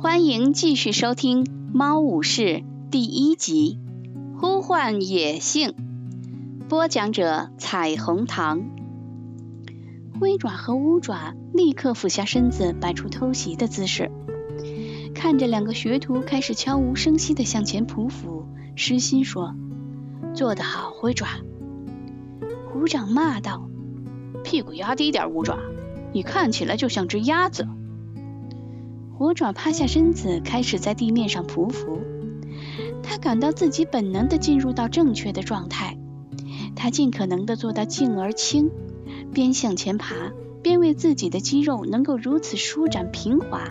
欢迎继续收听《猫武士》第一集《呼唤野性》，播讲者彩虹糖。灰爪和乌爪立刻俯下身子，摆出偷袭的姿势。看着两个学徒开始悄无声息地向前匍匐，失心说：“做得好，灰爪。”虎掌骂道：“屁股压低点，乌爪，你看起来就像只鸭子。”虎爪趴下身子，开始在地面上匍匐。他感到自己本能地进入到正确的状态。他尽可能地做到静而轻，边向前爬，边为自己的肌肉能够如此舒展平滑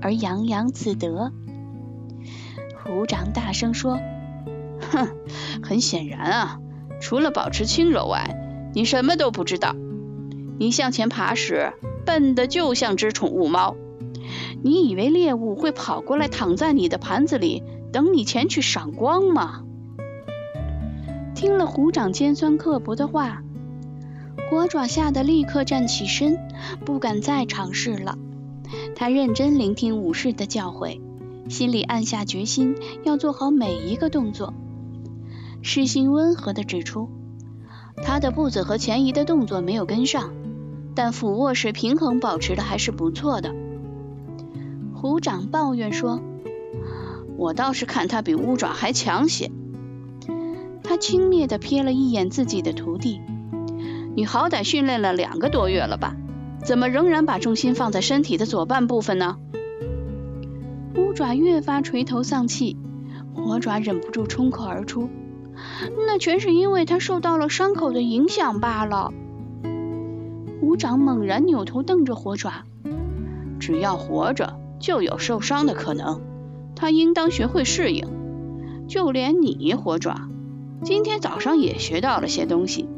而洋洋自得。虎掌大声说：“哼，很显然啊，除了保持轻柔外，你什么都不知道。你向前爬时，笨得就像只宠物猫。”你以为猎物会跑过来躺在你的盘子里，等你前去赏光吗？听了虎掌尖酸刻薄的话，火爪吓得立刻站起身，不敢再尝试了。他认真聆听武士的教诲，心里暗下决心要做好每一个动作。诗心温和地指出，他的步子和前移的动作没有跟上，但俯卧时平衡保持的还是不错的。虎掌抱怨说：“我倒是看他比乌爪还强些。”他轻蔑地瞥了一眼自己的徒弟：“你好歹训练了两个多月了吧？怎么仍然把重心放在身体的左半部分呢？”乌爪越发垂头丧气，火爪忍不住冲口而出：“那全是因为他受到了伤口的影响罢了。”虎掌猛然扭头瞪着火爪：“只要活着。”就有受伤的可能，他应当学会适应。就连你火爪，今天早上也学到了些东西。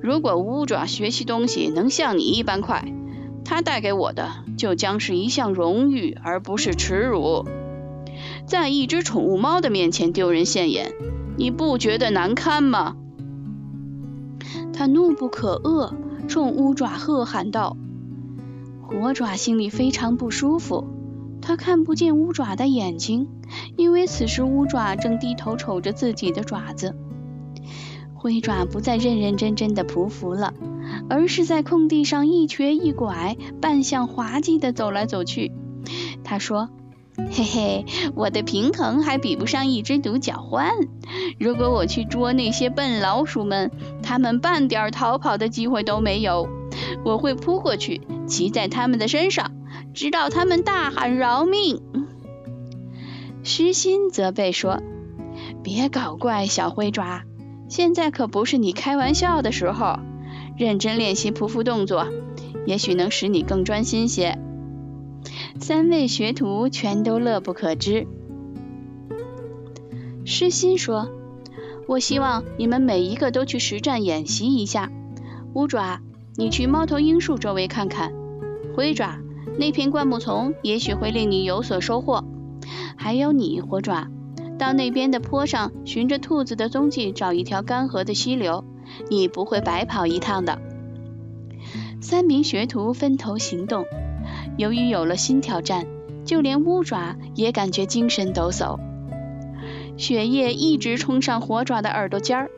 如果乌爪学习东西能像你一般快，他带给我的就将是一项荣誉，而不是耻辱。在一只宠物猫的面前丢人现眼，你不觉得难堪吗？他怒不可遏，冲乌爪喝喊道。火爪心里非常不舒服。他看不见乌爪的眼睛，因为此时乌爪正低头瞅着自己的爪子。灰爪不再认认真真的匍匐了，而是在空地上一瘸一拐、半向滑稽的走来走去。他说：“嘿嘿，我的平衡还比不上一只独角獾。如果我去捉那些笨老鼠们，它们半点逃跑的机会都没有。我会扑过去，骑在他们的身上。”直到他们大喊饶命，虚心责备说：“别搞怪，小灰爪，现在可不是你开玩笑的时候。认真练习匍匐动作，也许能使你更专心些。”三位学徒全都乐不可支。诗心说：“我希望你们每一个都去实战演习一下。乌爪，你去猫头鹰树周围看看。灰爪。”那片灌木丛也许会令你有所收获。还有你，火爪，到那边的坡上循着兔子的踪迹找一条干涸的溪流，你不会白跑一趟的。三名学徒分头行动。由于有了新挑战，就连乌爪也感觉精神抖擞。血液一直冲上火爪的耳朵尖儿，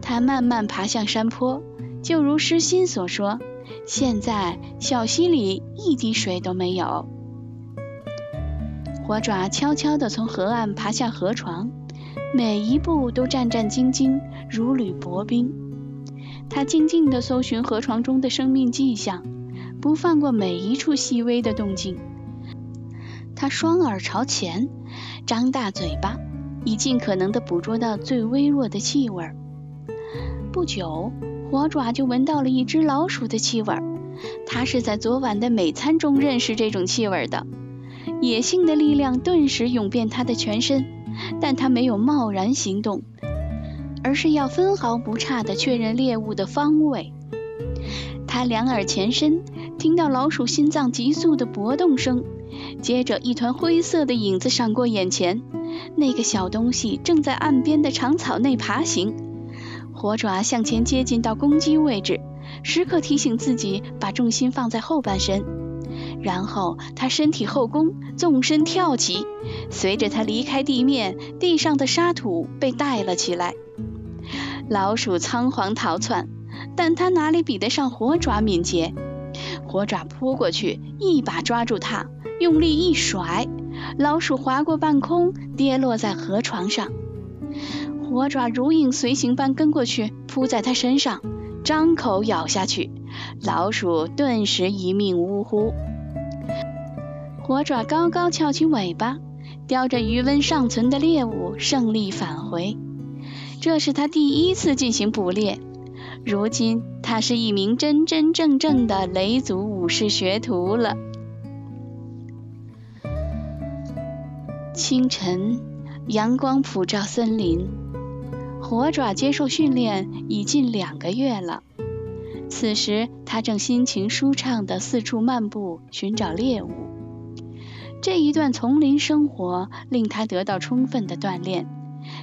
他慢慢爬向山坡，就如诗心所说。现在小溪里一滴水都没有。火爪悄悄地从河岸爬下河床，每一步都战战兢兢，如履薄冰。他静静地搜寻河床中的生命迹象，不放过每一处细微的动静。他双耳朝前，张大嘴巴，以尽可能地捕捉到最微弱的气味。不久。火爪就闻到了一只老鼠的气味，它是在昨晚的美餐中认识这种气味的。野性的力量顿时涌遍它的全身，但它没有贸然行动，而是要分毫不差地确认猎物的方位。它两耳前伸，听到老鼠心脏急速的搏动声，接着一团灰色的影子闪过眼前，那个小东西正在岸边的长草内爬行。火爪向前接近到攻击位置，时刻提醒自己把重心放在后半身。然后他身体后弓，纵身跳起，随着他离开地面，地上的沙土被带了起来。老鼠仓皇逃窜，但它哪里比得上火爪敏捷？火爪扑过去，一把抓住它，用力一甩，老鼠划过半空，跌落在河床上。火爪如影随形般跟过去，扑在它身上，张口咬下去，老鼠顿时一命呜呼。火爪高高翘起尾巴，叼着余温尚存的猎物，胜利返回。这是他第一次进行捕猎。如今，他是一名真真正正的雷族武士学徒了。清晨，阳光普照森林，火爪接受训练已近两个月了。此时，他正心情舒畅地四处漫步，寻找猎物。这一段丛林生活令他得到充分的锻炼。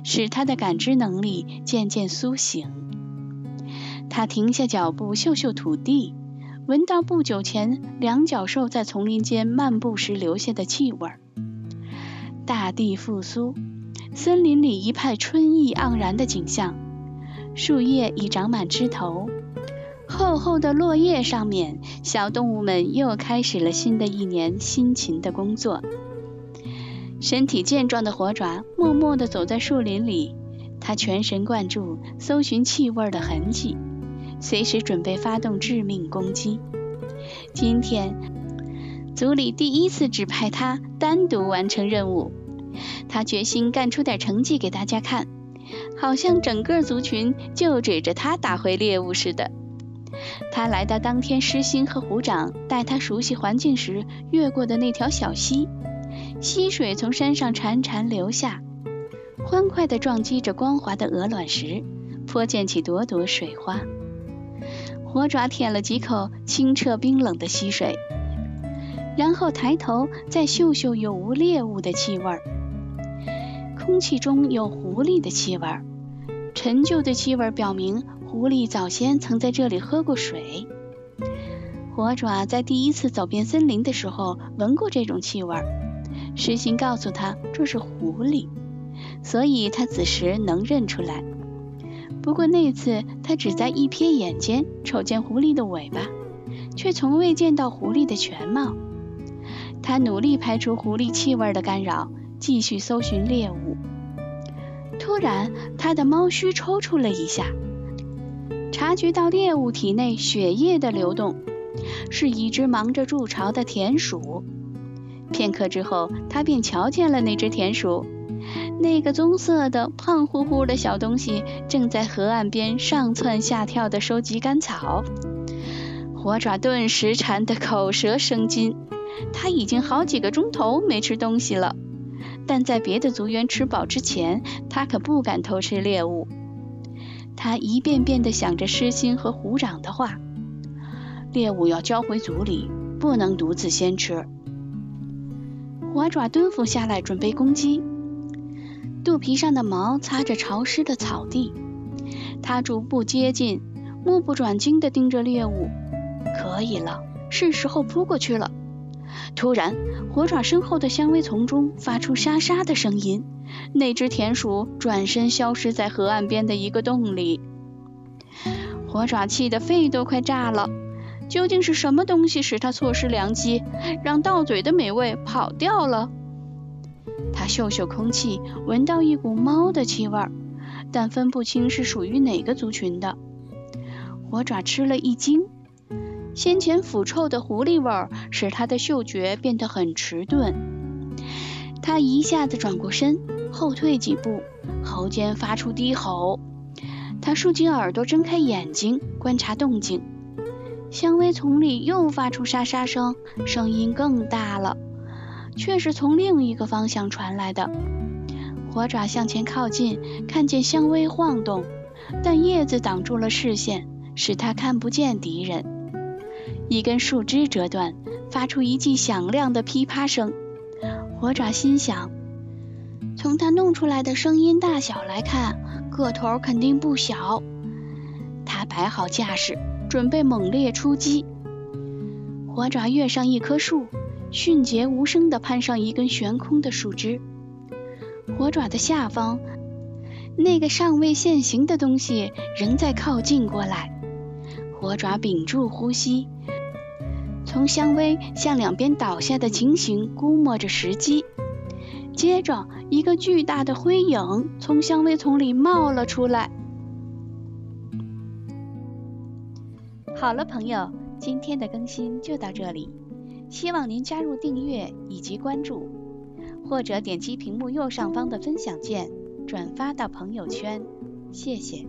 使他的感知能力渐渐苏醒。他停下脚步，嗅嗅土地，闻到不久前两脚兽在丛林间漫步时留下的气味。大地复苏，森林里一派春意盎然的景象。树叶已长满枝头，厚厚的落叶上面，小动物们又开始了新的一年辛勤的工作。身体健壮的火爪默默地走在树林里，他全神贯注搜寻气味的痕迹，随时准备发动致命攻击。今天，组里第一次指派他单独完成任务，他决心干出点成绩给大家看，好像整个族群就指着他打回猎物似的。他来到当天狮心和虎掌带他熟悉环境时越过的那条小溪。溪水从山上潺潺流下，欢快地撞击着光滑的鹅卵石，泼溅起朵朵水花。火爪舔了几口清澈冰冷的溪水，然后抬头再嗅嗅有无猎物的气味儿。空气中有狐狸的气味，陈旧的气味表明狐狸早先曾在这里喝过水。火爪在第一次走遍森林的时候闻过这种气味。石心告诉他这是狐狸，所以他此时能认出来。不过那次他只在一瞥眼间瞅见狐狸的尾巴，却从未见到狐狸的全貌。他努力排除狐狸气味的干扰，继续搜寻猎物。突然，他的猫须抽搐了一下，察觉到猎物体内血液的流动，是一只忙着筑巢的田鼠。片刻之后，他便瞧见了那只田鼠。那个棕色的、胖乎乎的小东西正在河岸边上蹿下跳地收集干草。火爪顿时馋得口舌生津。他已经好几个钟头没吃东西了，但在别的族员吃饱之前，他可不敢偷吃猎物。他一遍遍地想着狮心和虎掌的话：猎物要交回族里，不能独自先吃。火爪蹲伏下来，准备攻击。肚皮上的毛擦着潮湿的草地，它逐步接近，目不转睛地盯着猎物。可以了，是时候扑过去了。突然，火爪身后的香薇丛中发出沙沙的声音，那只田鼠转身消失在河岸边的一个洞里。火爪气得肺都快炸了。究竟是什么东西使他错失良机，让到嘴的美味跑掉了？他嗅嗅空气，闻到一股猫的气味，但分不清是属于哪个族群的。火爪吃了一惊，先前腐臭的狐狸味儿使他的嗅觉变得很迟钝。他一下子转过身，后退几步，喉间发出低吼。他竖起耳朵，睁开眼睛，观察动静。香薇丛里又发出沙沙声，声音更大了，却是从另一个方向传来的。火爪向前靠近，看见香薇晃动，但叶子挡住了视线，使他看不见敌人。一根树枝折断，发出一记响亮的噼啪声。火爪心想，从它弄出来的声音大小来看，个头肯定不小。他摆好架势。准备猛烈出击，火爪跃上一棵树，迅捷无声地攀上一根悬空的树枝。火爪的下方，那个尚未现形的东西仍在靠近过来。火爪屏住呼吸，从香薇向两边倒下的情形估摸着时机。接着，一个巨大的灰影从香薇丛里冒了出来。好了，朋友，今天的更新就到这里，希望您加入订阅以及关注，或者点击屏幕右上方的分享键，转发到朋友圈，谢谢。